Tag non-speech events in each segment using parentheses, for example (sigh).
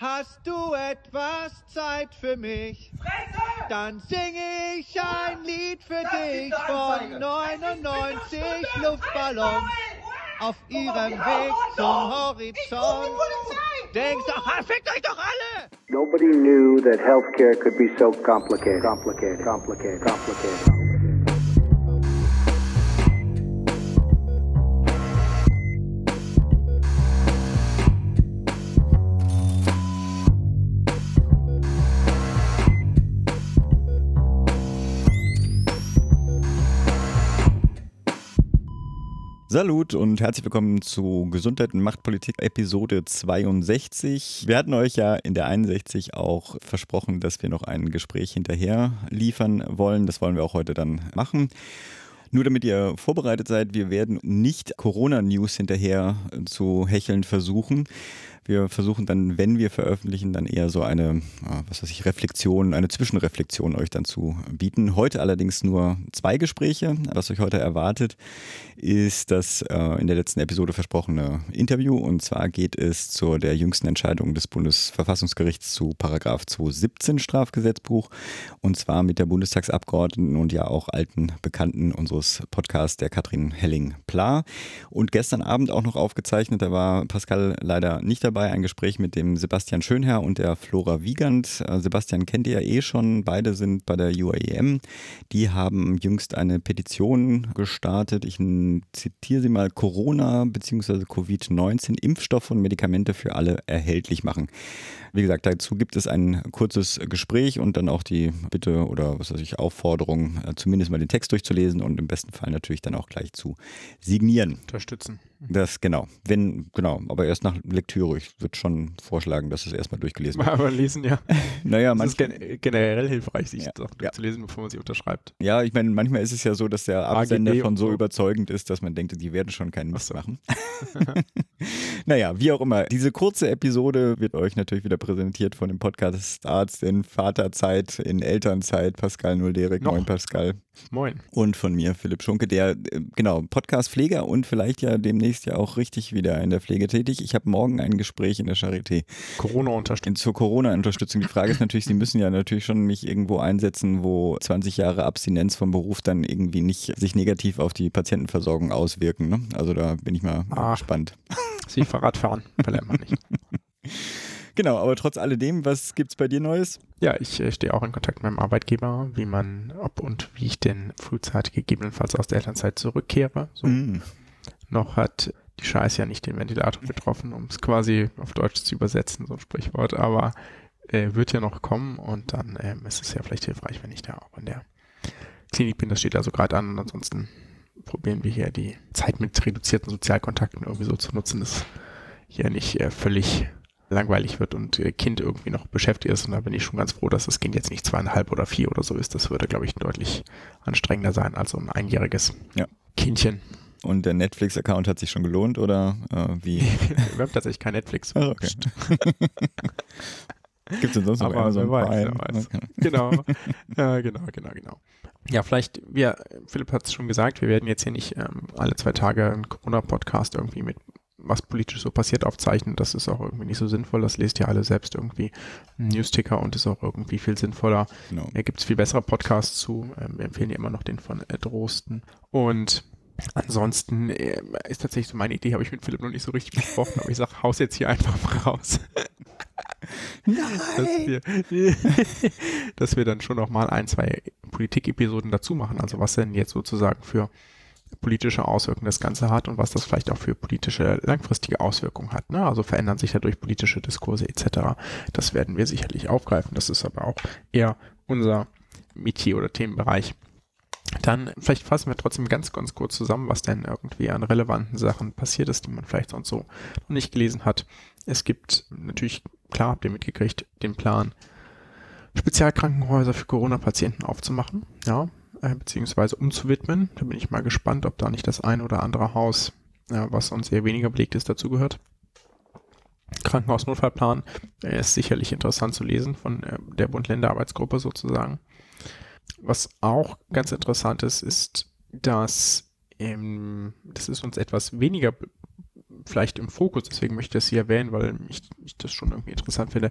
Hast du etwas Zeit für mich? Fresse! Dann singe ich ein Lied für Das dich von Anzeige. 99 Es ist eine Luftballons auf ihrem Weg zum Horizont. Denkst doch, ah, fickt euch doch alle! Nobody knew that healthcare could be so complicated, complicated, complicated, complicated. Salut und herzlich willkommen zu Gesundheit und Machtpolitik Episode 62. Wir hatten euch ja in der 61 auch versprochen, dass wir noch ein Gespräch hinterher liefern wollen. Das wollen wir auch heute dann machen. Nur damit ihr vorbereitet seid, wir werden nicht Corona-News hinterher zu hecheln versuchen. Wir versuchen dann, wenn wir veröffentlichen, dann eher so eine, was weiß ich, Reflexion, eine Zwischenreflexion euch dann zu bieten. Heute allerdings nur zwei Gespräche. Was euch heute erwartet, ist das äh, in der letzten Episode versprochene Interview. Und zwar geht es zu der jüngsten Entscheidung des Bundesverfassungsgerichts zu Paragraph 217 Strafgesetzbuch. Und zwar mit der Bundestagsabgeordneten und ja auch alten Bekannten unseres Podcasts, der Katrin Helling-Pla. Und gestern Abend auch noch aufgezeichnet, da war Pascal leider nicht dabei ein Gespräch mit dem Sebastian Schönherr und der Flora Wiegand. Äh, Sebastian kennt ihr ja eh schon, beide sind bei der UAEM. Die haben jüngst eine Petition gestartet. Ich zitiere sie mal, Corona bzw. Covid-19 Impfstoffe und Medikamente für alle erhältlich machen. Wie gesagt, dazu gibt es ein kurzes Gespräch und dann auch die Bitte oder was weiß ich, Aufforderung, äh, zumindest mal den Text durchzulesen und im besten Fall natürlich dann auch gleich zu signieren. Unterstützen. Das genau. Wenn, genau, aber erst nach Lektüre. Ich würde schon vorschlagen, dass es erstmal durchgelesen wird. Aber lesen, ja. (laughs) Naja, Es ist gen generell hilfreich, sich Ja. Sachen durchzulesen, bevor man sie unterschreibt. Ja, ich meine, manchmal ist es ja so, dass der Absender AGB schon so so. überzeugend ist, dass man denkt, die werden schon keinen Mist so. machen. (laughs) (laughs) naja, wie auch immer. Diese kurze Episode wird euch natürlich wieder präsentiert von dem Podcast Arzt in Vaterzeit, in Elternzeit, Pascal Nulderik, moin Pascal. Moin. Und von mir, Philipp Schunke, der, äh, genau, Podcast-Pfleger und vielleicht ja demnächst ja auch richtig wieder in der Pflege tätig. Ich habe morgen ein Gespräch in der Charité Corona unterstützt. in- zur Corona-Unterstützung. Die Frage ist natürlich, Sie müssen ja natürlich schon mich irgendwo einsetzen, wo 20 Jahre Abstinenz vom Beruf dann irgendwie nicht sich negativ auf die Patientenversorgung auswirken. Ne? Also da bin ich mal Ach. gespannt. Sie Fahrradfahren, verlernt man nicht. (laughs) Genau, aber trotz alledem, was gibt's bei dir Neues? Ja, ich äh, stehe auch in Kontakt mit meinem Arbeitgeber, wie man, ob und wie ich denn frühzeitig gegebenenfalls aus der Elternzeit zurückkehre. So. Hm. Noch hat die Scheiße ja nicht den Ventilator getroffen, um es quasi auf Deutsch zu übersetzen, so ein Sprichwort, aber äh, wird ja noch kommen und dann ähm, ist es ja vielleicht hilfreich, wenn ich da auch in der Klinik bin. Das steht also gerade an und ansonsten probieren wir hier die Zeit mit reduzierten Sozialkontakten irgendwie so zu nutzen, dass hier nicht äh, völlig langweilig wird und äh, Kind irgendwie noch beschäftigt ist und da bin ich schon ganz froh, dass das Kind jetzt nicht zweieinhalb oder vier oder so ist. Das würde, glaube ich, deutlich anstrengender sein als so ein einjähriges Ja. Kindchen. Und der Netflix-Account hat sich schon gelohnt oder äh, wie? (laughs) Wir haben tatsächlich kein Netflix. Ah, okay. (laughs) Gibt's denn sonst noch Aber Amazon wer weiß, Prime? wer weiß. Okay. (laughs) genau. Ja, genau, genau, genau. Ja, vielleicht, wir, Philipp hat es schon gesagt, wir werden jetzt hier nicht ähm, alle zwei Tage einen Corona-Podcast irgendwie mit was politisch so passiert aufzeichnen. Das ist auch irgendwie nicht so sinnvoll. Das lest ihr alle selbst irgendwie einen Newsticker und ist auch irgendwie viel sinnvoller. Genau. Da gibt es viel bessere Podcasts zu. Ähm, wir empfehlen ja immer noch den von Drosten. Und ansonsten äh, ist tatsächlich so meine Idee, habe ich mit Philipp noch nicht so richtig besprochen, aber ich sage, haus jetzt hier einfach mal raus. (laughs) dass, wir, (laughs) dass wir dann schon noch mal ein, zwei Politik-Episoden dazu machen. Also was denn jetzt sozusagen für politische Auswirkungen das Ganze hat und was das vielleicht auch für politische langfristige Auswirkungen hat. Ne? Also verändern sich dadurch politische Diskurse etc. Das werden wir sicherlich aufgreifen. Das ist aber auch eher unser Metier oder Themenbereich. Dann vielleicht fassen wir trotzdem ganz, ganz kurz zusammen, was denn irgendwie an relevanten Sachen passiert ist, die man vielleicht sonst so noch nicht gelesen hat. Es gibt natürlich, klar, habt ihr mitgekriegt, den Plan, Spezialkrankenhäuser für Corona-Patienten aufzumachen, ja, äh, beziehungsweise umzuwidmen. Da bin ich mal gespannt, ob da nicht das ein oder andere Haus, äh, was uns eher weniger belegt ist, dazugehört. Krankenhausnotfallplan äh, ist sicherlich interessant zu lesen von äh, der Bund-Länder-Arbeitsgruppe sozusagen. Was auch ganz interessant ist, ist, dass ähm, das ist uns etwas weniger vielleicht im Fokus, deswegen möchte ich das hier erwähnen, weil ich, ich das schon irgendwie interessant finde,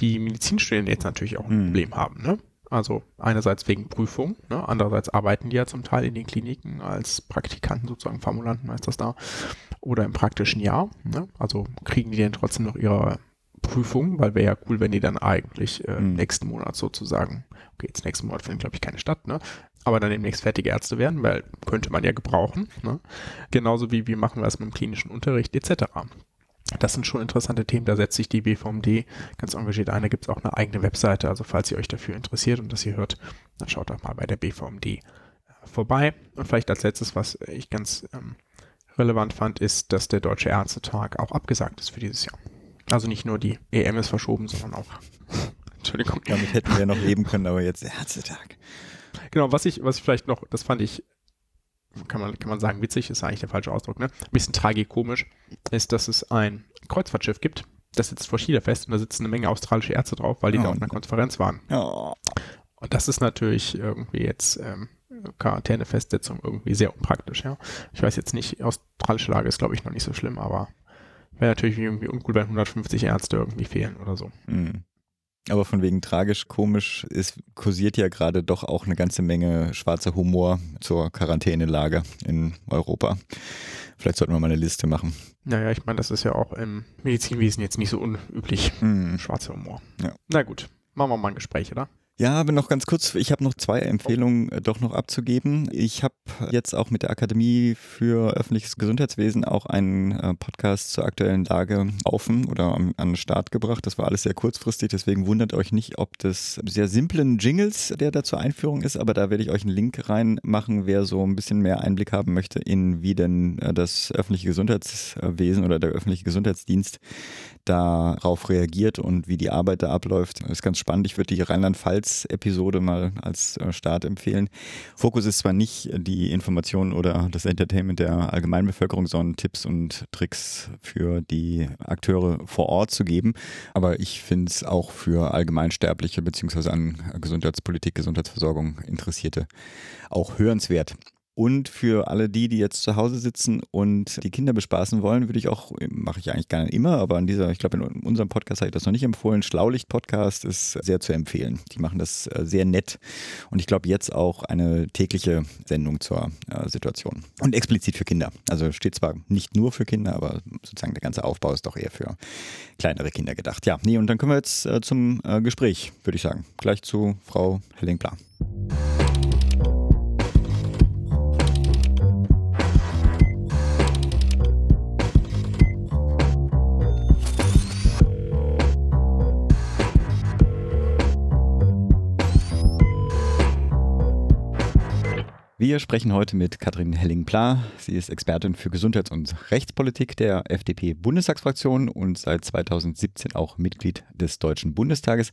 die Medizinstudenten jetzt natürlich auch ein Mhm. Problem haben. Ne? Also einerseits wegen Prüfung, ne? andererseits arbeiten die ja zum Teil in den Kliniken als Praktikanten sozusagen, Formulanten heißt das da, oder im praktischen Jahr. Ne? Also kriegen die denn trotzdem noch ihre Prüfung, weil wäre ja cool, wenn die dann eigentlich äh, Mhm. nächsten Monat sozusagen, okay, jetzt nächsten Monat findet glaube ich keine statt, ne? aber dann demnächst fertige Ärzte werden, weil könnte man ja gebrauchen. Ne? Genauso wie wie machen wir es mit dem klinischen Unterricht etc. Das sind schon interessante Themen, da setzt sich die BVMD ganz engagiert ein. Da gibt es auch eine eigene Webseite, also falls ihr euch dafür interessiert und das ihr hört, dann schaut doch mal bei der BVMD äh, vorbei. Und vielleicht als letztes, was ich ganz ähm, relevant fand, ist, dass der Deutsche Ärztetag auch abgesagt ist für dieses Jahr. Also nicht nur die EM ist verschoben, sondern auch, (laughs) Entschuldigung, Damit hätten wir noch leben können, aber jetzt Ärztetag. Genau, was ich, was ich vielleicht noch, das fand ich, kann man, kann man sagen, witzig, ist eigentlich der falsche Ausdruck, ne? Ein bisschen tragikomisch, ist, dass es ein Kreuzfahrtschiff gibt, das sitzt vor Chile fest und da sitzen eine Menge australische Ärzte drauf, weil die Oh. da auf einer Konferenz waren. Ja. Und das ist natürlich irgendwie jetzt ähm, Quarantänefestsetzung irgendwie sehr unpraktisch, ja. Ich weiß jetzt nicht, australische Lage ist, glaube ich, noch nicht so schlimm, aber wäre natürlich irgendwie uncool, wenn 150 Ärzte irgendwie fehlen oder so. Mhm. Aber von wegen tragisch, komisch, es kursiert ja gerade doch auch eine ganze Menge schwarzer Humor zur Quarantänelage in Europa. Vielleicht sollten wir mal eine Liste machen. Naja, ich meine, das ist ja auch im Medizinwesen jetzt nicht so unüblich. Mhm. Schwarzer Humor. Ja. Na gut, machen wir mal ein Gespräch, oder? Ja, aber noch ganz kurz, ich habe noch zwei Empfehlungen äh, doch noch abzugeben. Ich habe jetzt auch mit der Akademie für öffentliches Gesundheitswesen auch einen äh, Podcast zur aktuellen Lage offen oder an den Start gebracht. Das war alles sehr kurzfristig, deswegen wundert euch nicht, ob das sehr simplen Jingles, der da zur Einführung ist, aber da werde ich euch einen Link reinmachen, wer so ein bisschen mehr Einblick haben möchte in wie denn äh, das öffentliche Gesundheitswesen oder der öffentliche Gesundheitsdienst darauf reagiert und wie die Arbeit da abläuft. Das ist ganz spannend. Ich würde die Rheinland-Pfalz-Episode mal als äh, Start empfehlen. Fokus ist zwar nicht die Information oder das Entertainment der Allgemeinbevölkerung, sondern Tipps und Tricks für die Akteure vor Ort zu geben. Aber ich finde es auch für Allgemeinsterbliche beziehungsweise an Gesundheitspolitik, Gesundheitsversorgung Interessierte auch hörenswert. Und für alle die, die jetzt zu Hause sitzen und die Kinder bespaßen wollen, würde ich auch, mache ich eigentlich gar nicht immer, aber an dieser, ich glaube, in unserem Podcast habe ich das noch nicht empfohlen. Schlaulicht-Podcast ist sehr zu empfehlen. Die machen das äh, sehr nett und ich glaube jetzt auch eine tägliche Sendung zur äh, Situation. Und explizit für Kinder. Also steht zwar nicht nur für Kinder, aber sozusagen der ganze Aufbau ist doch eher für kleinere Kinder gedacht. Ja, nee, und dann kommen wir jetzt äh, zum Gespräch, würde ich sagen. Gleich zu Frau Helling-Pla. Wir sprechen heute mit Katrin Helling-Pla. Sie ist Expertin für Gesundheits- und Rechtspolitik der FDP-Bundestagsfraktion und seit 2017 auch Mitglied des Deutschen Bundestages.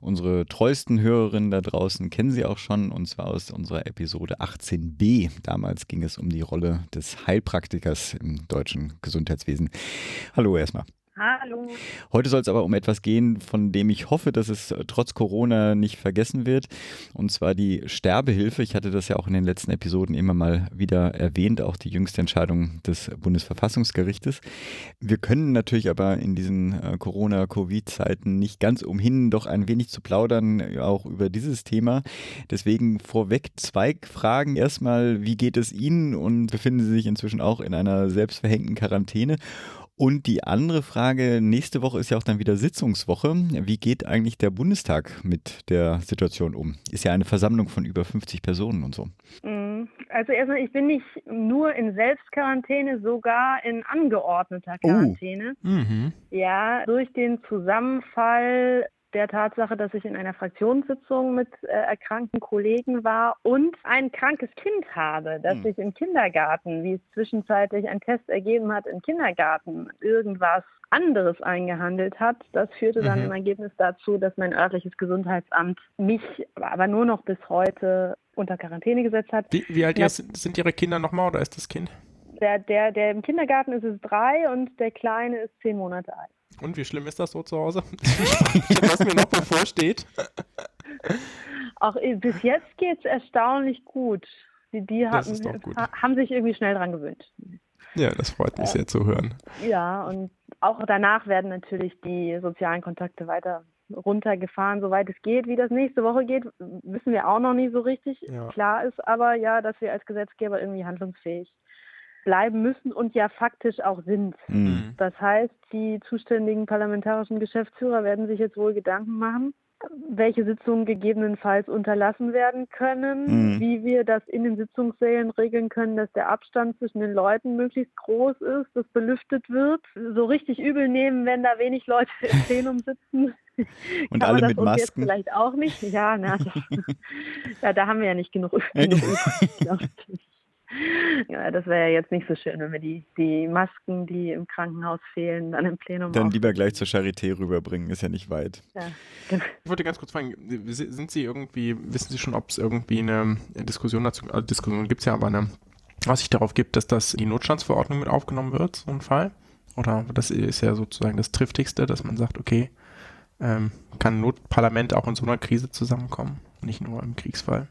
Unsere treuesten Hörerinnen da draußen kennen sie auch schon und zwar aus unserer Episode 18b. Damals ging es um die Rolle des Heilpraktikers im deutschen Gesundheitswesen. Hallo erstmal. Hallo. Heute soll es aber um etwas gehen, von dem ich hoffe, dass es äh, trotz Corona nicht vergessen wird. Und zwar die Sterbehilfe. Ich hatte das ja auch in den letzten Episoden immer mal wieder erwähnt, auch die jüngste Entscheidung des Bundesverfassungsgerichtes. Wir können natürlich aber in diesen äh, Corona-Covid-Zeiten nicht ganz umhin, doch ein wenig zu plaudern, äh, auch über dieses Thema. Deswegen vorweg zwei Fragen. Erstmal, wie geht es Ihnen und befinden Sie sich inzwischen auch in einer selbstverhängten Quarantäne? Und die andere Frage, nächste Woche ist ja auch dann wieder Sitzungswoche. Wie geht eigentlich der Bundestag mit der Situation um? Ist ja eine Versammlung von über 50 Personen und so. Mm, Also erstmal, ich bin nicht nur in Selbstquarantäne, sogar in angeordneter Oh. Quarantäne. Mhm. Ja, durch den Zusammenfall der Tatsache, dass ich in einer Fraktionssitzung mit äh, erkrankten Kollegen war und ein krankes Kind habe, das Hm. sich im Kindergarten, wie es zwischenzeitlich ein Test ergeben hat, im Kindergarten irgendwas anderes eingehandelt hat. Das führte dann Mhm. im Ergebnis dazu, dass mein örtliches Gesundheitsamt mich aber nur noch bis heute unter Quarantäne gesetzt hat. Wie, wie alt Ja. ist, sind Ihre Kinder nochmal oder ist das Kind? Der, der, der im Kindergarten ist es drei und der Kleine ist zehn Monate alt. Und wie schlimm ist das so zu Hause? (laughs) Was mir noch bevorsteht. Auch äh, bis jetzt geht es erstaunlich gut. Die, die haben, gut. ha- haben sich irgendwie schnell dran gewöhnt. Ja, das freut mich sehr zu hören. Ja, und auch danach werden natürlich die sozialen Kontakte weiter runtergefahren, soweit es geht. Wie das nächste Woche geht, wissen wir auch noch nicht so richtig. Ja. Klar ist aber ja, dass wir als Gesetzgeber irgendwie handlungsfähig bleiben müssen und ja faktisch auch sind. Mhm. Das heißt, die zuständigen parlamentarischen Geschäftsführer werden sich jetzt wohl Gedanken machen, welche Sitzungen gegebenenfalls unterlassen werden können, Mhm. wie wir das in den Sitzungssälen regeln können, dass der Abstand zwischen den Leuten möglichst groß ist, dass belüftet wird. So richtig übel nehmen, wenn da wenig Leute im (laughs) Plenum sitzen. Und kann alle man das mit uns jetzt Masken. vielleicht auch nicht. Ja, na, das, (laughs) ja da haben wir ja nicht genug, (laughs) genug. Ja, das wäre ja jetzt nicht so schön, wenn wir die, die Masken, die im Krankenhaus fehlen, dann im Plenum Dann auch. lieber gleich zur Charité rüberbringen, ist ja nicht weit. Ja, genau. Ich wollte ganz kurz fragen, sind Sie irgendwie, wissen Sie schon, ob es irgendwie eine Diskussion dazu, also Diskussion gibt es ja, aber eine Aussicht darauf gibt, dass das in die Notstandsverordnung mit aufgenommen wird, so ein Fall? Oder das ist ja sozusagen das Triftigste, dass man sagt, okay, ähm, kann ein Notparlament auch in so einer Krise zusammenkommen, nicht nur im Kriegsfall?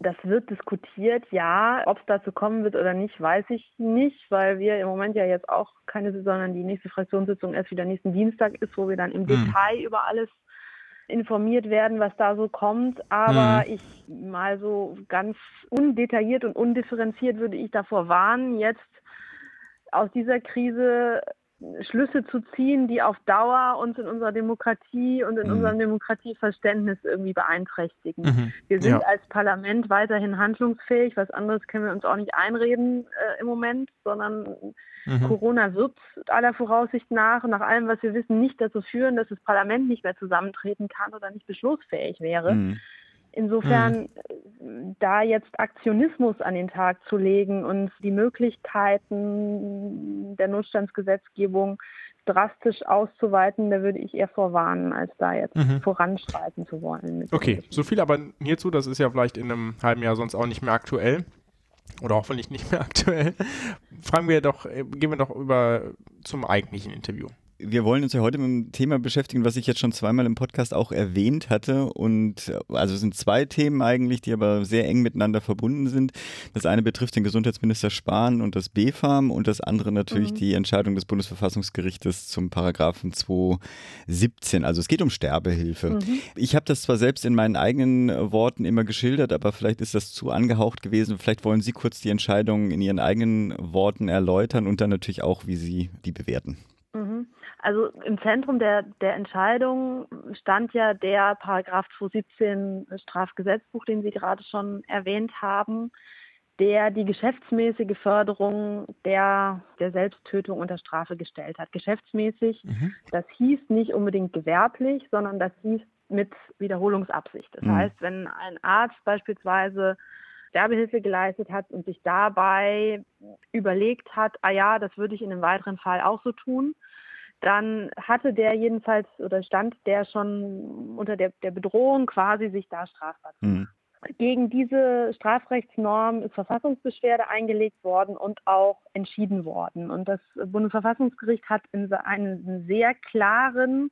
Das wird diskutiert, ja. Ob es dazu kommen wird oder nicht, weiß ich nicht, weil wir im Moment ja jetzt auch keine, sondern die nächste Fraktionssitzung erst wieder nächsten Dienstag ist, wo wir dann im Detail über alles informiert werden, was da so kommt. Aber ich mal so ganz undetailliert und undifferenziert würde ich davor warnen, jetzt aus dieser Krise Schlüsse zu ziehen, die auf Dauer uns in unserer Demokratie und in Mhm. unserem Demokratieverständnis irgendwie beeinträchtigen. Mhm. Wir sind Ja. als Parlament weiterhin handlungsfähig. Was anderes können wir uns auch nicht einreden äh, im Moment, sondern Mhm. Corona wird aller Voraussicht nach, nach allem, was wir wissen, nicht dazu führen, dass das Parlament nicht mehr zusammentreten kann oder nicht beschlussfähig wäre. Mhm. Insofern äh, da jetzt Aktionismus an den Tag zu legen und die Möglichkeiten der Notstandsgesetzgebung drastisch auszuweiten, da würde ich eher vorwarnen, als da jetzt Mhm. voranschreiten zu wollen. Okay, so viel aber hierzu, das ist ja vielleicht in einem halben Jahr sonst auch nicht mehr aktuell. Oder hoffentlich nicht mehr (laughs) aktuell. Fragen wir doch, äh, gehen wir doch über zum eigentlichen Interview. Wir wollen uns ja heute mit einem Thema beschäftigen, was ich jetzt schon zweimal im Podcast auch erwähnt hatte. Und äh, also es sind zwei Themen eigentlich, die aber sehr eng miteinander verbunden sind. Das eine betrifft den Gesundheitsminister Spahn und das BfArM und das andere natürlich die Entscheidung des Bundesverfassungsgerichtes zum Paragraphen 217. Also es geht um Sterbehilfe. Ich habe das zwar selbst in meinen eigenen äh, Worten immer geschildert, aber vielleicht ist das zu angehaucht gewesen. Vielleicht wollen Sie kurz die Entscheidung in Ihren eigenen Worten erläutern und dann natürlich auch, wie Sie die bewerten. Mhm. Also im Zentrum der, der Entscheidung stand ja der Paragraph 217 Strafgesetzbuch, den Sie gerade schon erwähnt haben, der die geschäftsmäßige Förderung der, der Selbsttötung unter Strafe gestellt hat. Geschäftsmäßig, das hieß nicht unbedingt gewerblich, sondern das hieß mit Wiederholungsabsicht. Das Mhm. heißt, wenn ein Arzt beispielsweise Sterbehilfe geleistet hat und sich dabei überlegt hat, ah ja, das würde ich in einem weiteren Fall auch so tun, dann hatte der jedenfalls oder stand der schon unter der, der Bedrohung quasi, sich da strafbar zu Mhm. gegen diese Strafrechtsnorm ist Verfassungsbeschwerde eingelegt worden und auch entschieden worden. Und das Bundesverfassungsgericht hat in einem sehr klaren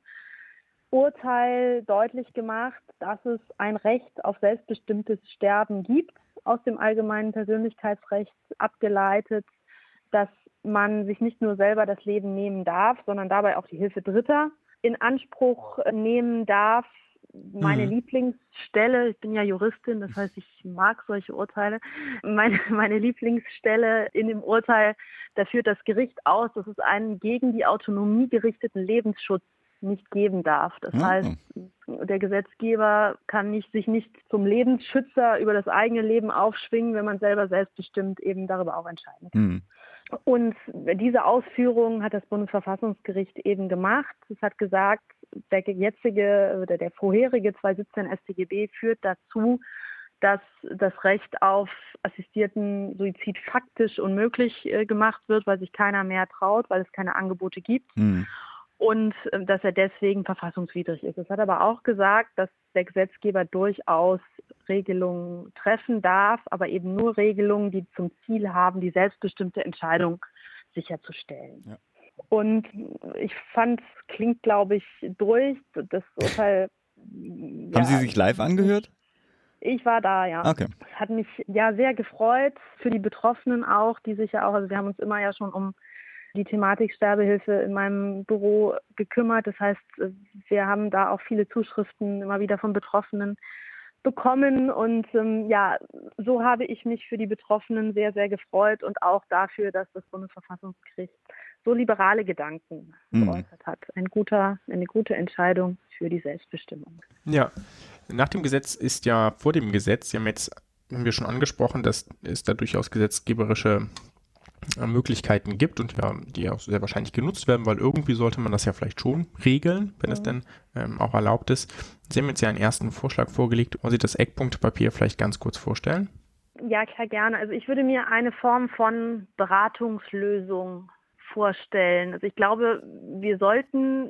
Urteil deutlich gemacht, dass es ein Recht auf selbstbestimmtes Sterben gibt, aus dem allgemeinen Persönlichkeitsrecht abgeleitet, dass man sich nicht nur selber das Leben nehmen darf, sondern dabei auch die Hilfe Dritter in Anspruch nehmen darf. Meine Mhm. Lieblingsstelle, ich bin ja Juristin, das heißt, ich mag solche Urteile. Meine, meine Lieblingsstelle in dem Urteil, da führt das Gericht aus, dass es einen gegen die Autonomie gerichteten Lebensschutz nicht geben darf. Das Ah. heißt, der Gesetzgeber kann nicht, sich nicht zum Lebensschützer über das eigene Leben aufschwingen, wenn man selber selbstbestimmt eben darüber auch entscheiden kann. Mhm. Und diese Ausführungen hat das Bundesverfassungsgericht eben gemacht. Es hat gesagt, der jetzige oder der vorherige 217 StGB führt dazu, dass das Recht auf assistierten Suizid faktisch unmöglich äh, gemacht wird, weil sich keiner mehr traut, weil es keine Angebote gibt Mhm. und äh, dass er deswegen verfassungswidrig ist. Es hat aber auch gesagt, dass der Gesetzgeber durchaus Regelungen treffen darf, aber eben nur Regelungen, die zum Ziel haben, die selbstbestimmte Entscheidung sicherzustellen. Ja. Und ich fand, es klingt, glaube ich, durch. Das Urteil. (laughs) Haben Sie sich live angehört? Ich war da, ja. Okay. Hat mich ja sehr gefreut für die Betroffenen auch, die sich ja auch, also wir haben uns immer ja schon um die Thematik Sterbehilfe in meinem Büro gekümmert. Das heißt, wir haben da auch viele Zuschriften immer wieder von Betroffenen bekommen und ähm, ja, so habe ich mich für die Betroffenen sehr, sehr gefreut und auch dafür, dass das Bundesverfassungsgericht so liberale Gedanken Mhm. geäußert hat. Ein guter, eine gute Entscheidung für die Selbstbestimmung. Ja, nach dem Gesetz ist ja vor dem Gesetz, Sie haben jetzt haben wir schon angesprochen, dass es da durchaus gesetzgeberische Möglichkeiten gibt und ja, die auch sehr wahrscheinlich genutzt werden, weil irgendwie sollte man das ja vielleicht schon regeln, wenn es denn ähm, auch erlaubt ist. Sie haben jetzt ja einen ersten Vorschlag vorgelegt. Wollen Sie das Eckpunktpapier vielleicht ganz kurz vorstellen? Ja, klar, gerne. Also ich würde mir eine Form von Beratungslösung vorstellen. Also ich glaube, wir sollten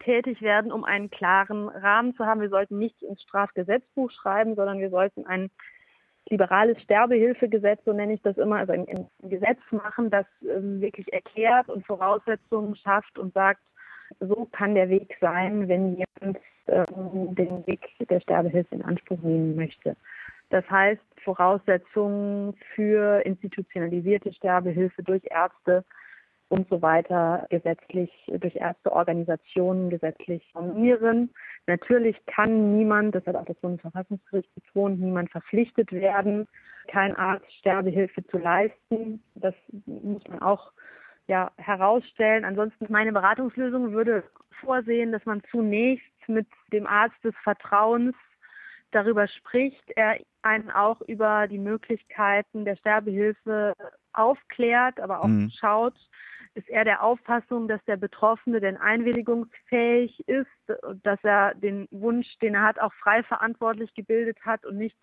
tätig werden, um einen klaren Rahmen zu haben. Wir sollten nicht ins Strafgesetzbuch schreiben, sondern wir sollten ein liberales Sterbehilfegesetz, so nenne ich das immer, also ein, ein Gesetz machen, das ähm, wirklich erklärt und Voraussetzungen schafft und sagt, so kann der Weg sein, wenn jemand ähm, den Weg der Sterbehilfe in Anspruch nehmen möchte. Das heißt, Voraussetzungen für institutionalisierte Sterbehilfe durch Ärzte und so weiter gesetzlich durch Ärzteorganisationen gesetzlich formieren. Natürlich kann niemand, das hat auch das Bundesverfassungsgericht betont, niemand verpflichtet werden, kein Arzt Sterbehilfe zu leisten. Das muss man auch ja, herausstellen. Ansonsten meine Beratungslösung würde vorsehen, dass man zunächst mit dem Arzt des Vertrauens darüber spricht, er einen auch über die Möglichkeiten der Sterbehilfe aufklärt, aber auch Mhm. schaut, ist er der Auffassung, dass der Betroffene denn einwilligungsfähig ist, dass er den Wunsch, den er hat, auch frei verantwortlich gebildet hat und nicht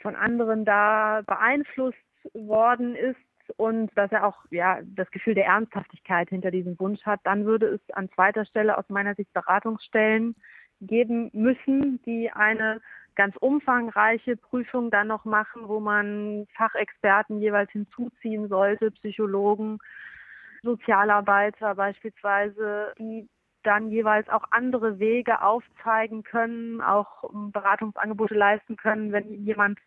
von anderen da beeinflusst worden ist und dass er auch ja das Gefühl der Ernsthaftigkeit hinter diesem Wunsch hat, dann würde es an zweiter Stelle aus meiner Sicht Beratungsstellen geben müssen, die eine ganz umfangreiche Prüfung dann noch machen, wo man Fachexperten jeweils hinzuziehen sollte, Psychologen, Sozialarbeiter beispielsweise, die dann jeweils auch andere Wege aufzeigen können, auch ähm, Beratungsangebote leisten können, wenn jemand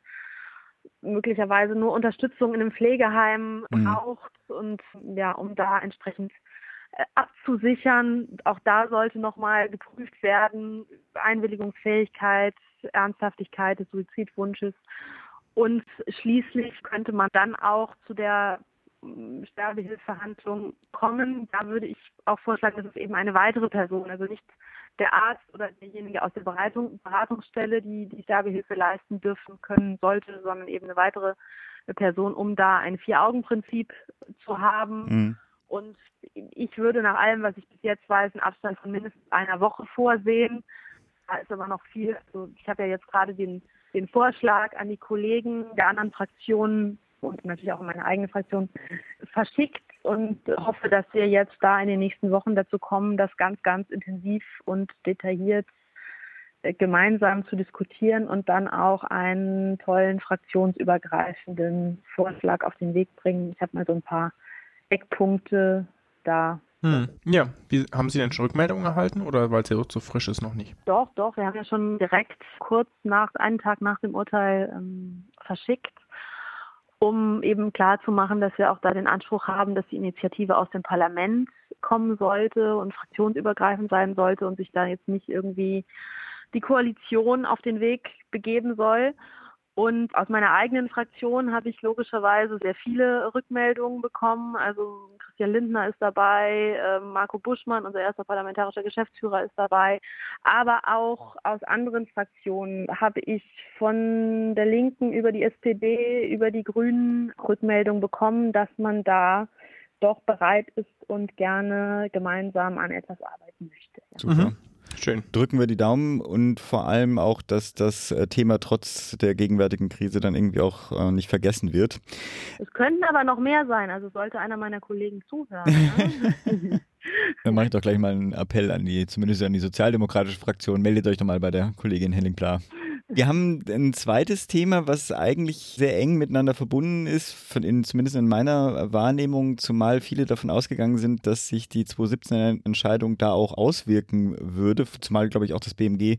möglicherweise nur Unterstützung in einem Pflegeheim Mhm. braucht und ja, um da entsprechend äh, abzusichern. Auch da sollte nochmal geprüft werden, Einwilligungsfähigkeit, Ernsthaftigkeit des Suizidwunsches. Und schließlich könnte man dann auch zu der Sterbehilfehandlung kommen. Da würde ich auch vorschlagen, dass es eben eine weitere Person, also nicht der Arzt oder derjenige aus der Beratung, Beratungsstelle, die die Sterbehilfe leisten dürfen können sollte, sondern eben eine weitere Person, um da ein Vier-Augen-Prinzip zu haben. Mhm. Und ich würde nach allem, was ich bis jetzt weiß, einen Abstand von mindestens einer Woche vorsehen. Da ist aber noch viel. Also ich habe ja jetzt gerade den, den Vorschlag an die Kollegen der anderen Fraktionen und natürlich auch meine eigene Fraktion verschickt und hoffe, dass wir jetzt da in den nächsten Wochen dazu kommen, das ganz, ganz intensiv und detailliert äh, gemeinsam zu diskutieren und dann auch einen tollen fraktionsübergreifenden Vorschlag auf den Weg bringen. Ich habe mal so ein paar Eckpunkte da. Hm. Ja, wie, haben Sie denn schon Rückmeldungen erhalten oder weil es ja so frisch ist noch nicht? Doch, doch, wir haben ja schon direkt kurz nach, einen Tag nach dem Urteil ähm, verschickt, um eben klarzumachen, dass wir auch da den Anspruch haben, dass die Initiative aus dem Parlament kommen sollte und fraktionsübergreifend sein sollte und sich da jetzt nicht irgendwie die Koalition auf den Weg begeben soll. Und aus meiner eigenen Fraktion habe ich logischerweise sehr viele Rückmeldungen bekommen. Also Christian Lindner ist dabei, äh, Marco Buschmann, unser erster parlamentarischer Geschäftsführer, ist dabei. Aber auch aus anderen Fraktionen habe ich von der Linken über die SPD, über die Grünen Rückmeldungen bekommen, dass man da doch bereit ist und gerne gemeinsam an etwas arbeiten möchte. Ja. Super. Mhm. Schön. Drücken wir die Daumen und vor allem auch, dass das äh, Thema trotz der gegenwärtigen Krise dann irgendwie auch äh, nicht vergessen wird. Es könnten aber noch mehr sein, also sollte einer meiner Kollegen zuhören. Ne? (laughs) Dann mache ich doch gleich mal einen Appell an die, zumindest an die sozialdemokratische Fraktion. Meldet euch doch mal bei der Kollegin Henning Pla. Wir haben ein zweites Thema, was eigentlich sehr eng miteinander verbunden ist, von in, zumindest in meiner Wahrnehmung, zumal viele davon ausgegangen sind, dass sich die 2017er Entscheidung da auch auswirken würde, zumal, glaube ich, auch das BMG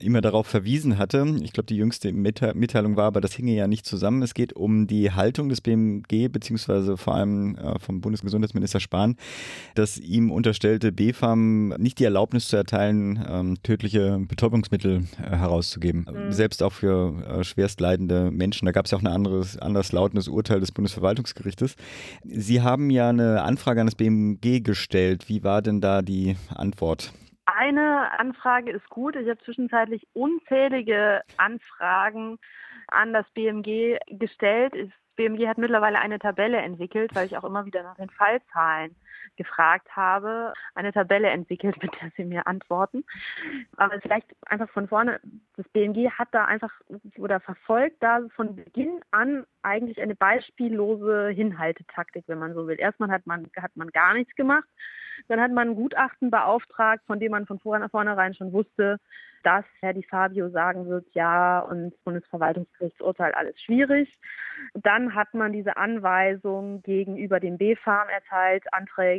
immer darauf verwiesen hatte. Ich glaube, die jüngste Mitteilung war, aber das hinge ja nicht zusammen. Es geht um die Haltung des BMG, beziehungsweise vor allem äh, vom Bundesgesundheitsminister Spahn, dass ihm unterstellte BfArM nicht die Erlaubnis zu erteilen, ähm, tödliche Betäubungsmittel äh, herauszugeben. Mhm. Selbst auch für äh, schwerst leidende Menschen. Da gab es ja auch ein anderes, anders lautendes Urteil des Bundesverwaltungsgerichtes. Sie haben ja eine Anfrage an das BMG gestellt. Wie war denn da die Antwort? Eine Anfrage ist gut. Ich habe zwischenzeitlich unzählige Anfragen an das BMG gestellt. Das BMG hat mittlerweile eine Tabelle entwickelt, weil ich auch immer wieder nach den Fallzahlen gefragt habe, eine Tabelle entwickelt, (laughs) mit der sie mir antworten. Aber vielleicht einfach von vorne, das BMG hat da einfach oder verfolgt da von Beginn an eigentlich eine beispiellose Hinhaltetaktik, wenn man so will. Erstmal hat man, hat man gar nichts gemacht. Dann hat man ein Gutachten beauftragt, von dem man von vornherein schon wusste, dass Herr Di Fabio sagen wird, ja, und Bundesverwaltungsgerichtsurteil alles schwierig. Dann hat man diese Anweisung gegenüber dem B-Farm erteilt, Anträge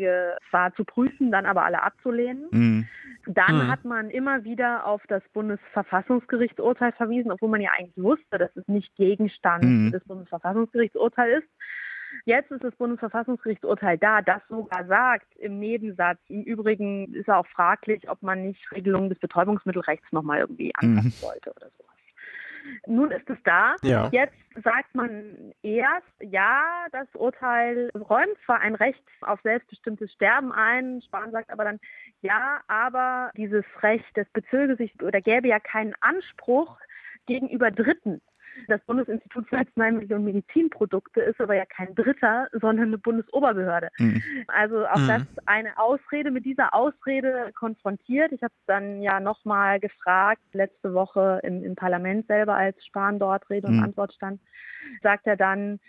zwar zu prüfen, dann aber alle abzulehnen. Mhm. Dann mhm. hat man immer wieder auf das Bundesverfassungsgerichtsurteil verwiesen, obwohl man ja eigentlich wusste, dass es nicht Gegenstand mhm. des Bundesverfassungsgerichtsurteils ist. Jetzt ist das Bundesverfassungsgerichtsurteil da, das sogar sagt im Nebensatz, im Übrigen ist auch fraglich, ob man nicht Regelungen des Betäubungsmittelrechts nochmal irgendwie anpassen mhm. sollte oder sowas. Nun ist es da. Ja. Jetzt sagt man erst, ja, das Urteil räumt zwar ein Recht auf selbstbestimmtes Sterben ein, Spahn sagt aber dann, ja, aber dieses Recht, das bezöge sich oder gäbe ja keinen Anspruch gegenüber Dritten das Bundesinstitut für Arzneimittel und Medizinprodukte ist aber ja kein Dritter, sondern eine Bundesoberbehörde. Mhm. Also auch mhm. das eine Ausrede, mit dieser Ausrede konfrontiert. Ich habe es dann ja nochmal gefragt, letzte Woche im, im, Parlament selber, als Spahn dort Rede und mhm. Antwort stand, sagt er dann,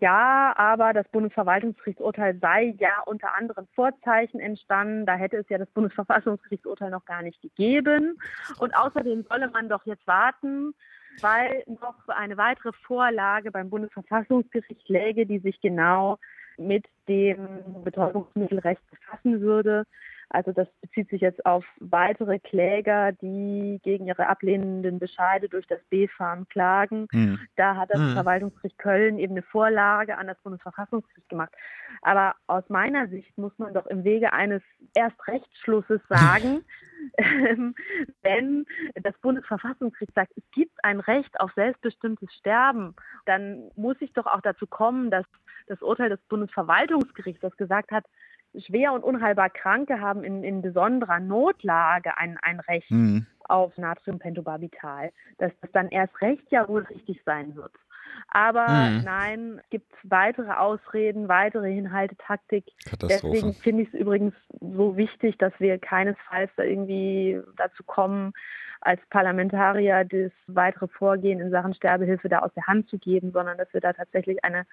ja, aber das Bundesverwaltungsgerichtsurteil sei ja unter anderen Vorzeichen entstanden. Da hätte es ja das Bundesverfassungsgerichtsurteil noch gar nicht gegeben. Und außerdem solle man doch jetzt warten, weil noch eine weitere Vorlage beim Bundesverfassungsgericht läge, die sich genau mit dem Betäubungsmittelrecht befassen würde. Also das bezieht sich jetzt auf weitere Kläger, die gegen ihre ablehnenden Bescheide durch das BfArM klagen. Mhm. Da hat das mhm. Verwaltungsgericht Köln eben eine Vorlage an das Bundesverfassungsgericht gemacht. Aber aus meiner Sicht muss man doch im Wege eines Erstrechtsschlusses sagen, (laughs) wenn das Bundesverfassungsgericht sagt, es gibt ein Recht auf selbstbestimmtes Sterben, dann muss ich doch auch dazu kommen, dass das Urteil des Bundesverwaltungsgerichts, das gesagt hat, schwer und unheilbar Kranke haben in, in besonderer Notlage ein, ein Recht mhm. auf Natriumpentobarbital, dass das dann erst recht ja wohl richtig sein wird. Aber mhm. nein, es gibt weitere Ausreden, weitere Hinhaltetaktik. Deswegen finde ich es übrigens so wichtig, dass wir keinesfalls da irgendwie dazu kommen, als Parlamentarier das weitere Vorgehen in Sachen Sterbehilfe da aus der Hand zu geben, sondern dass wir da tatsächlich eine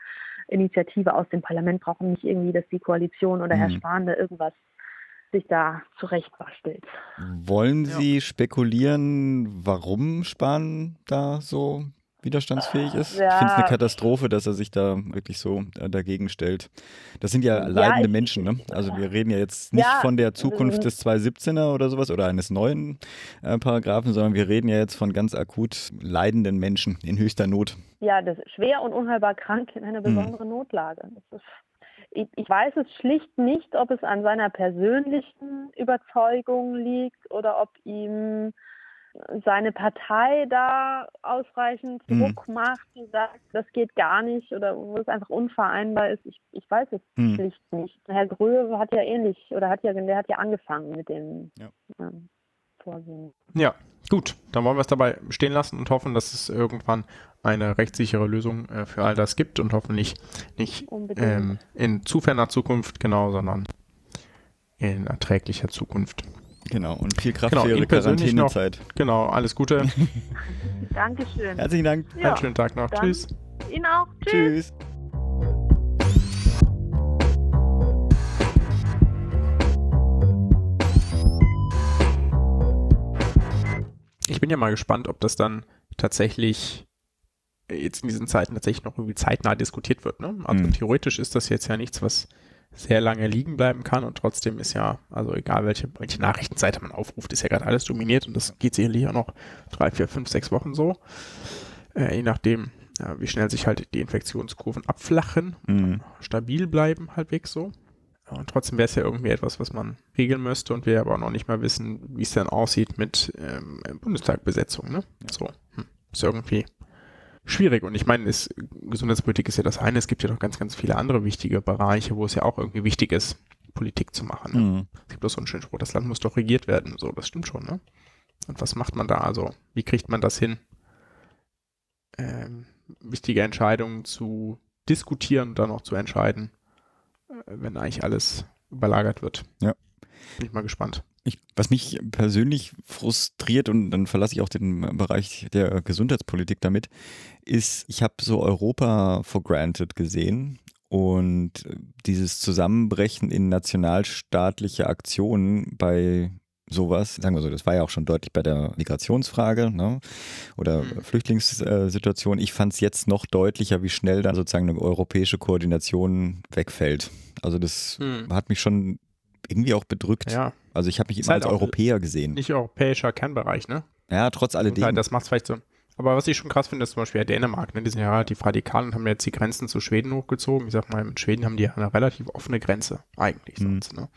Initiative aus dem Parlament brauchen, nicht irgendwie, dass die Koalition oder mhm. Herr Spahn da irgendwas sich da zurechtbastelt. Wollen Sie ja. spekulieren, warum Spahn da so widerstandsfähig ist. Ja. Ich finde es eine Katastrophe, dass er sich da wirklich so äh, dagegen stellt. Das sind ja leidende ja, Menschen, ne? Also wir reden ja jetzt nicht ja, von der Zukunft des 217er oder sowas oder eines neuen äh, Paragraphen, sondern wir reden ja jetzt von ganz akut leidenden Menschen in höchster Not. Ja, das ist schwer und unheilbar krank in einer hm. besonderen hm. Notlage. Ist, ich, ich weiß es schlicht nicht, ob es an seiner persönlichen Überzeugung liegt oder ob ihm seine Partei da ausreichend mhm. Druck mhm. macht, die sagt, das geht gar nicht oder wo es einfach unvereinbar ist. Ich, ich weiß es mhm. schlicht nicht. Herr Gröhe hat ja ähnlich oder hat ja, der hat ja angefangen mit dem ja. ähm, Vorgehen. Ja, gut. Dann wollen wir es dabei stehen lassen und hoffen, dass es irgendwann eine rechtssichere Lösung äh, für all das gibt und hoffentlich nicht ähm, in zu ferner Zukunft, genau, sondern in erträglicher Zukunft. Genau, und viel Kraft genau, für Ihre Quarantänezeit. Genau, alles Gute. (laughs) Dankeschön. Herzlichen Dank. Ja, Einen schönen Tag noch. Tschüss. Ihnen auch. Tschüss. Tschüss. Ich bin ja mal gespannt, ob das dann tatsächlich jetzt in diesen Zeiten tatsächlich noch irgendwie zeitnah diskutiert wird. Ne? Also Mhm. theoretisch ist das jetzt ja nichts, was sehr lange liegen bleiben kann und trotzdem ist ja, also egal welche, welche Nachrichtenseite man aufruft, ist ja gerade alles dominiert und das geht sicherlich auch noch drei, vier, fünf, sechs Wochen so. Äh, je nachdem, ja, wie schnell sich halt die Infektionskurven abflachen, Mhm. stabil bleiben halbwegs so. Und trotzdem wäre es ja irgendwie etwas, was man regeln müsste und wir aber auch noch nicht mal wissen, wie es dann aussieht mit ähm, Bundestagbesetzung. Ne? So, hm. ist irgendwie schwierig. Und ich meine, es, Gesundheitspolitik ist ja das eine, es gibt ja noch ganz, ganz viele andere wichtige Bereiche, wo es ja auch irgendwie wichtig ist, Politik zu machen. Ne? Mhm. Es gibt auch so einen schönen Spruch, das Land muss doch regiert werden. So, das stimmt schon, ne? Und was macht man da? Also, wie kriegt man das hin? Ähm, wichtige Entscheidungen zu diskutieren und dann auch zu entscheiden, äh, wenn eigentlich alles überlagert wird. Ja. Bin ich mal gespannt. Ich, was mich persönlich frustriert und dann verlasse ich auch den Bereich der Gesundheitspolitik damit, ist, ich habe so Europa for granted gesehen und dieses Zusammenbrechen in nationalstaatliche Aktionen bei sowas, sagen wir so, das war ja auch schon deutlich bei der Migrationsfrage ne? oder Mhm. Flüchtlingssituation. Ich fand es jetzt noch deutlicher, wie schnell dann sozusagen eine europäische Koordination wegfällt. Also das Hm. hat mich schon irgendwie auch bedrückt. Ja, Also ich habe mich Ist immer halt als Europäer gesehen. nicht europäischer Kernbereich, ne? Ja, trotz alledem. halt, das macht vielleicht so. Aber was ich schon krass finde, ist zum Beispiel ja Dänemark, ne? Die sind ja relativ radikal und haben jetzt die Grenzen zu Schweden hochgezogen. Ich sag mal, mit Schweden haben die ja eine relativ offene Grenze, eigentlich Mhm. sonst, ne?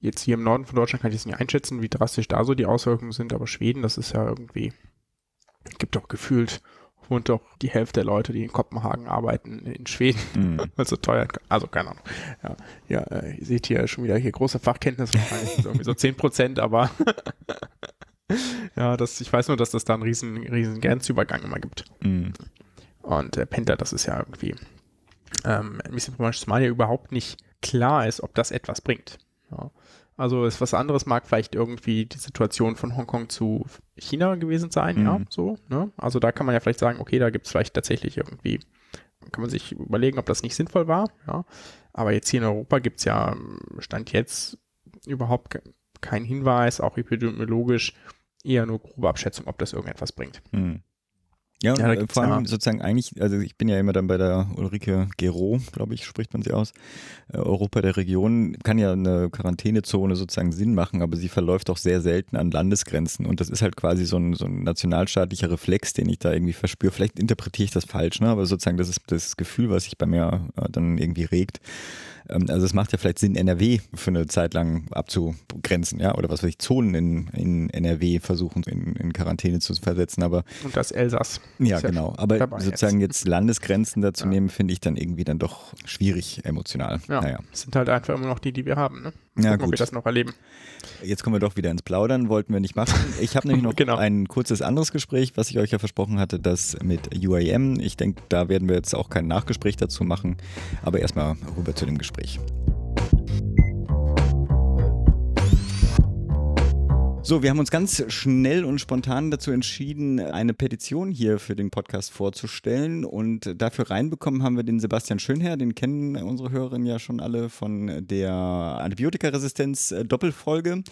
Jetzt hier im Norden von Deutschland kann ich jetzt nicht einschätzen, wie drastisch da so die Auswirkungen sind, aber Schweden, das ist ja irgendwie, gibt doch gefühlt, wohnt doch die Hälfte der Leute, die in Kopenhagen arbeiten, in Schweden, Mhm. weil es (laughs) so teuer, also keine Ahnung. Ja, ja äh, ihr seht hier schon wieder hier große Fachkenntnisse, irgendwie so 10 Prozent, aber (laughs) ja, das, ich weiß nur, dass das da einen riesen, riesen Grenzübergang immer gibt. Mhm. Und äh, Penta, das ist ja irgendwie ähm, ein bisschen problematisch, zumal ja überhaupt nicht klar ist, ob das etwas bringt. Ja. Also ist was anderes mag vielleicht irgendwie die Situation von Hongkong zu China gewesen sein, ja, Mhm. so. Ne? Also da kann man ja vielleicht sagen, okay, da gibt es vielleicht tatsächlich irgendwie, kann man sich überlegen, ob das nicht sinnvoll war, ja. Aber jetzt hier in Europa gibt es ja, Stand jetzt, überhaupt ke- keinen Hinweis, auch epidemiologisch, eher nur grobe Abschätzung, ob das irgendetwas bringt. Mhm. Ja, und Ja, da äh, vor allem ja- sozusagen eigentlich, also ich bin ja immer dann bei der Ulrike Gero, glaube ich, spricht man sie aus. Äh, Europa der Region kann ja eine Quarantänezone sozusagen Sinn machen, aber sie verläuft auch sehr selten an Landesgrenzen. Und das ist halt quasi so ein, so ein nationalstaatlicher Reflex, den ich da irgendwie verspüre. Vielleicht interpretiere ich das falsch, ne? aber sozusagen das ist das Gefühl, was sich bei mir äh, dann irgendwie regt. Ähm, also es macht ja vielleicht Sinn, NRW für eine Zeit lang abzugrenzen, ja, oder was weiß ich, Zonen in, in NRW versuchen in, in Quarantäne zu versetzen, aber Und das Elsass. ja, ja genau. Aber sozusagen jetzt, Landesgrenzen dazu Ja. nehmen, finde ich dann irgendwie dann doch schwierig emotional. Ja, Naja. es sind halt einfach immer noch die, die wir haben. Ne? Ja, Gucken, ob gut. wir das noch erleben. Jetzt kommen wir doch wieder ins Plaudern, wollten wir nicht machen. Ich habe nämlich (laughs) noch Genau. ein kurzes anderes Gespräch, was ich euch ja versprochen hatte, das mit UAM. Ich denke, da werden wir jetzt auch kein Nachgespräch dazu machen, aber erstmal rüber zu dem Gespräch. So, wir haben uns ganz schnell und spontan dazu entschieden, eine Petition hier für den Podcast vorzustellen. Und dafür reinbekommen haben wir den Sebastian Schönherr, den kennen unsere Hörerinnen ja schon alle von der Antibiotikaresistenz-Doppelfolge.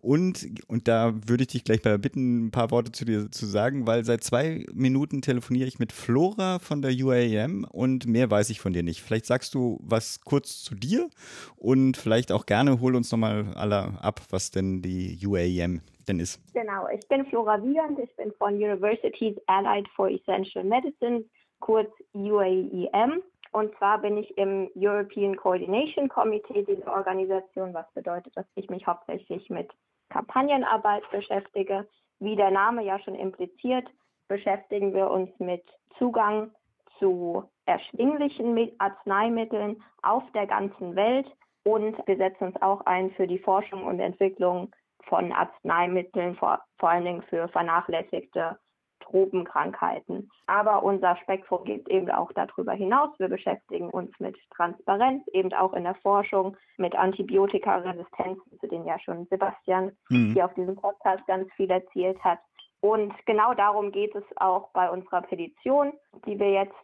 Und, und da würde ich dich gleich mal bitten, ein paar Worte zu dir zu sagen, weil seit zwei Minuten telefoniere ich mit Flora von der UAM und mehr weiß ich von dir nicht. Vielleicht sagst du was kurz zu dir und vielleicht auch gerne hol uns nochmal alle ab, was denn die UAM denn ist. Genau, ich bin Flora Wiegand, ich bin von Universities Allied for Essential Medicine, kurz UAEM. Und zwar bin ich im European Coordination Committee dieser Organisation, was bedeutet, dass ich mich hauptsächlich mit Kampagnenarbeit beschäftige. Wie der Name ja schon impliziert, beschäftigen wir uns mit Zugang zu erschwinglichen Mi- Arzneimitteln auf der ganzen Welt und wir setzen uns auch ein für die Forschung und Entwicklung von Arzneimitteln, vor, vor allen Dingen für vernachlässigte Tropenkrankheiten. Aber unser Spektrum geht eben auch darüber hinaus. Wir beschäftigen uns mit Transparenz, eben auch in der Forschung, mit Antibiotikaresistenzen, zu denen ja schon Sebastian Mhm. hier auf diesem Podcast ganz viel erzählt hat. Und genau darum geht es auch bei unserer Petition, die wir jetzt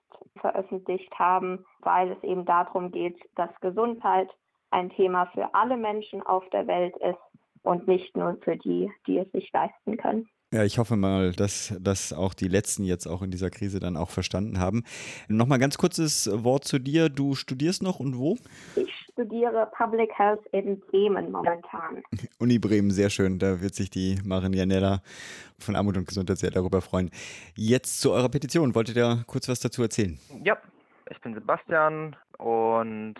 veröffentlicht haben, weil es eben darum geht, dass Gesundheit ein Thema für alle Menschen auf der Welt ist und nicht nur für die, die es sich leisten können. Ja, ich hoffe mal, dass das auch die Letzten jetzt auch in dieser Krise dann auch verstanden haben. Nochmal ganz kurzes Wort zu dir. Du studierst noch und wo? Ich studiere Public Health in Bremen momentan. (laughs) Uni Bremen, sehr schön. Da wird sich die Marianella von Armut und Gesundheit sehr darüber freuen. Jetzt zu eurer Petition. Wolltet ihr kurz was dazu erzählen? Ja, ich bin Sebastian und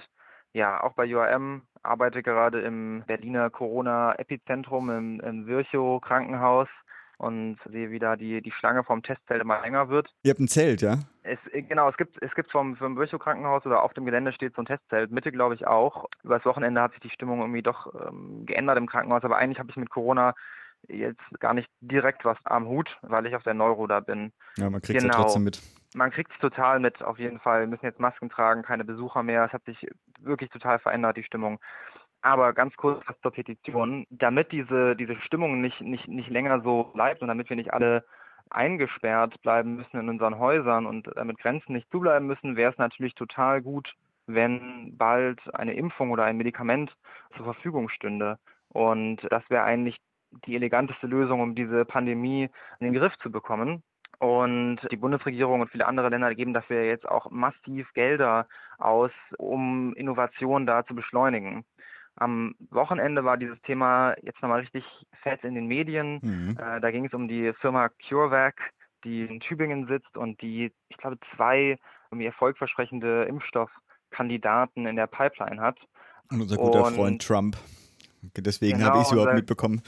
ja, auch bei UAM arbeite gerade im Berliner Corona-Epizentrum im, im Virchow Krankenhaus und sehe, wie da die, die Schlange vom Testzelt immer länger wird. Ihr habt ein Zelt, ja? Es, genau, es gibt es gibt vom, vom Virchow Krankenhaus oder auf dem Gelände steht so ein Testzelt, Mitte glaube ich auch. Übers Wochenende hat sich die Stimmung irgendwie doch ähm, geändert im Krankenhaus, aber eigentlich habe ich mit Corona jetzt gar nicht direkt was am Hut, weil ich auf der Neuro da bin. Ja, man kriegt es genau. ja trotzdem mit. Man kriegt es total mit, auf jeden Fall. Wir müssen jetzt Masken tragen, keine Besucher mehr. Es hat sich wirklich total verändert, die Stimmung. Aber ganz kurz zur Petition. Damit diese, diese Stimmung nicht, nicht, nicht länger so bleibt und damit wir nicht alle eingesperrt bleiben müssen in unseren Häusern und damit Grenzen nicht zubleiben müssen, wäre es natürlich total gut, wenn bald eine Impfung oder ein Medikament zur Verfügung stünde. Und das wäre eigentlich die eleganteste Lösung, um diese Pandemie in den Griff zu bekommen. Und die Bundesregierung und viele andere Länder geben dafür jetzt auch massiv Gelder aus, um Innovationen da zu beschleunigen. Am Wochenende war dieses Thema jetzt nochmal richtig fett in den Medien. Mhm. Äh, da ging es um die Firma CureVac, die in Tübingen sitzt und die, ich glaube, zwei irgendwie erfolgversprechende Impfstoffkandidaten in der Pipeline hat. Und unser guter und, Freund Trump. Deswegen genau, habe ich es überhaupt mitbekommen.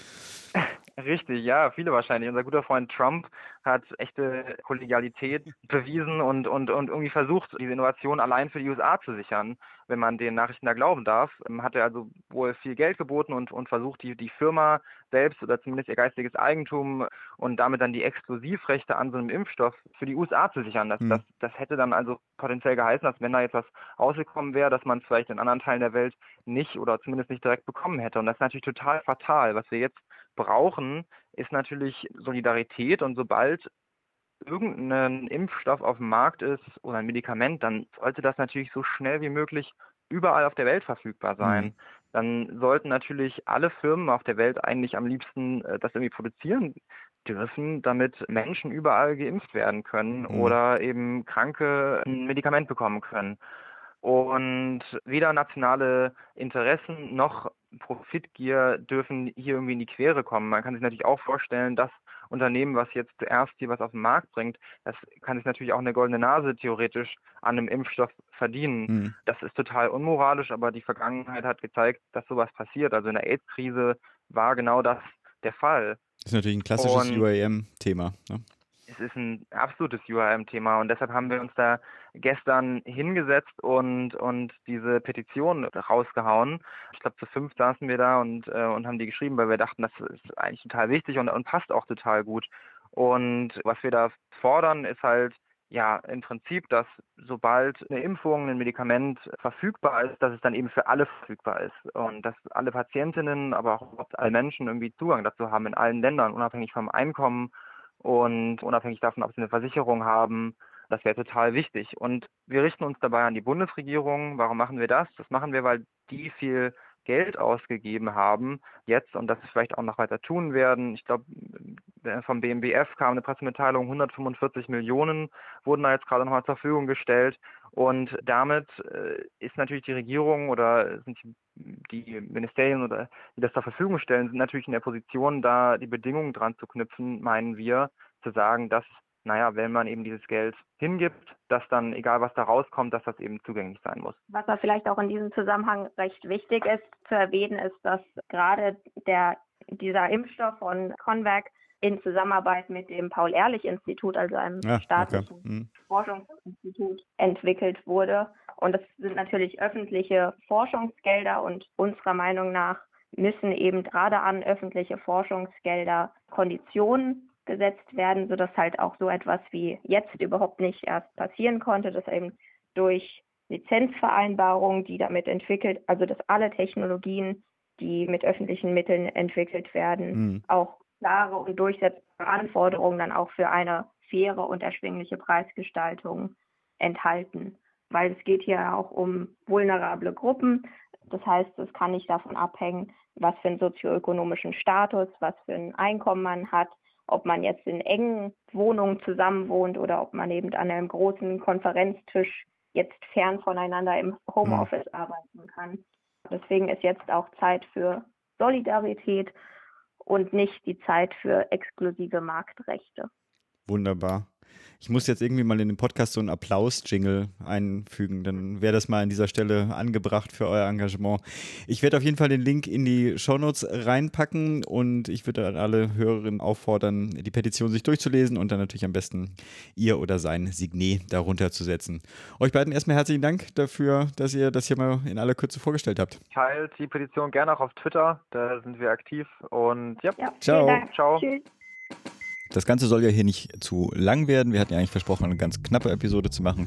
Richtig, ja, viele wahrscheinlich. Unser guter Freund Trump hat echte Kollegialität bewiesen und, und, und irgendwie versucht, diese Innovation allein für die USA zu sichern, wenn man den Nachrichten da glauben darf. Ähm, hat er also wohl viel Geld geboten und, und versucht, die, die Firma selbst oder zumindest ihr geistiges Eigentum und damit dann die Exklusivrechte an so einem Impfstoff für die USA zu sichern. Das, mhm. das, das hätte dann also potenziell geheißen, dass wenn da jetzt was rausgekommen wäre, dass man es vielleicht in anderen Teilen der Welt nicht oder zumindest nicht direkt bekommen hätte. Und das ist natürlich total fatal. Was wir jetzt brauchen, ist natürlich Solidarität und sobald irgendein Impfstoff auf dem Markt ist oder ein Medikament, dann sollte das natürlich so schnell wie möglich überall auf der Welt verfügbar sein. Mhm. Dann sollten natürlich alle Firmen auf der Welt eigentlich am liebsten äh, das irgendwie produzieren dürfen, damit Menschen überall geimpft werden können mhm. oder eben Kranke ein Medikament bekommen können. Und weder nationale Interessen noch Profitgier dürfen hier irgendwie in die Quere kommen. Man kann sich natürlich auch vorstellen, dass Unternehmen, was jetzt zuerst hier was auf den Markt bringt, das kann sich natürlich auch eine goldene Nase theoretisch an einem Impfstoff verdienen. Mhm. Das ist total unmoralisch, aber die Vergangenheit hat gezeigt, dass sowas passiert. Also in der AIDS-Krise war genau das der Fall. Das ist natürlich ein klassisches UAM-Thema. Ne? Es ist ein absolutes URM-Thema und deshalb haben wir uns da gestern hingesetzt und, und diese Petition rausgehauen. Ich glaube, zu fünf saßen wir da und, äh, und haben die geschrieben, weil wir dachten, das ist eigentlich total wichtig und, und passt auch total gut. Und was wir da fordern, ist halt, ja, im Prinzip, dass sobald eine Impfung, ein Medikament verfügbar ist, dass es dann eben für alle verfügbar ist und dass alle Patientinnen, aber auch alle Menschen irgendwie Zugang dazu haben in allen Ländern, unabhängig vom Einkommen und unabhängig davon, ob sie eine Versicherung haben, das wäre total wichtig. Und wir richten uns dabei an die Bundesregierung. Warum machen wir das? Das machen wir, weil die viel Geld ausgegeben haben jetzt und das vielleicht auch noch weiter tun werden. Ich glaube, äh, vom BMBF kam eine Pressemitteilung, 145 Millionen wurden da jetzt gerade nochmal zur Verfügung gestellt. Und damit äh, ist natürlich die Regierung oder sind die Ministerien oder die das zur Verfügung stellen, sind natürlich in der Position, da die Bedingungen dran zu knüpfen, meinen wir, zu sagen, dass naja, wenn man eben dieses Geld hingibt, dass dann, egal was da rauskommt, dass das eben zugänglich sein muss. Was da vielleicht auch in diesem Zusammenhang recht wichtig ist zu erwähnen, ist, dass gerade der, dieser Impfstoff von Convac in Zusammenarbeit mit dem Paul-Ehrlich-Institut, also einem ja, staatlichen okay. mhm. Forschungsinstitut, entwickelt wurde. Und das sind natürlich öffentliche Forschungsgelder und unserer Meinung nach müssen eben gerade an öffentliche Forschungsgelder Konditionen gesetzt werden, sodass halt auch so etwas wie jetzt überhaupt nicht erst passieren konnte, dass eben durch Lizenzvereinbarungen, die damit entwickelt, also dass alle Technologien, die mit öffentlichen Mitteln entwickelt werden, mhm. auch klare und durchsetzbare Anforderungen dann auch für eine faire und erschwingliche Preisgestaltung enthalten. Weil es geht hier auch um vulnerable Gruppen. Das heißt, es kann nicht davon abhängen, was für einen sozioökonomischen Status, was für ein Einkommen man hat, ob man jetzt in engen Wohnungen zusammen wohnt oder ob man eben an einem großen Konferenztisch jetzt fern voneinander im Homeoffice mhm. arbeiten kann. Deswegen ist jetzt auch Zeit für Solidarität und nicht die Zeit für exklusive Marktrechte. Wunderbar. Ich muss jetzt irgendwie mal in den Podcast so einen Applaus-Jingle einfügen. Dann wäre das mal an dieser Stelle angebracht für euer Engagement. Ich werde auf jeden Fall den Link in die Shownotes reinpacken und ich würde alle Hörerinnen auffordern, die Petition sich durchzulesen und dann natürlich am besten ihr oder sein Signet darunter zu setzen. Euch beiden erstmal herzlichen Dank dafür, dass ihr das hier mal in aller Kürze vorgestellt habt. Teilt die Petition gerne auch auf Twitter, da sind wir aktiv und ja, ja ciao. Ciao. Tschüss. Das Ganze soll ja hier nicht zu lang werden. Wir hatten ja eigentlich versprochen, eine ganz knappe Episode zu machen.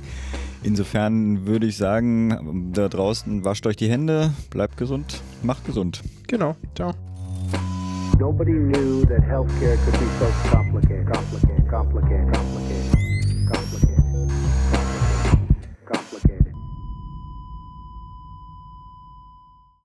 Insofern würde ich sagen, da draußen wascht euch die Hände, bleibt gesund, macht gesund. Genau, ciao. Nobody knew that healthcare could be so complicated, complicated, complicated, complicated.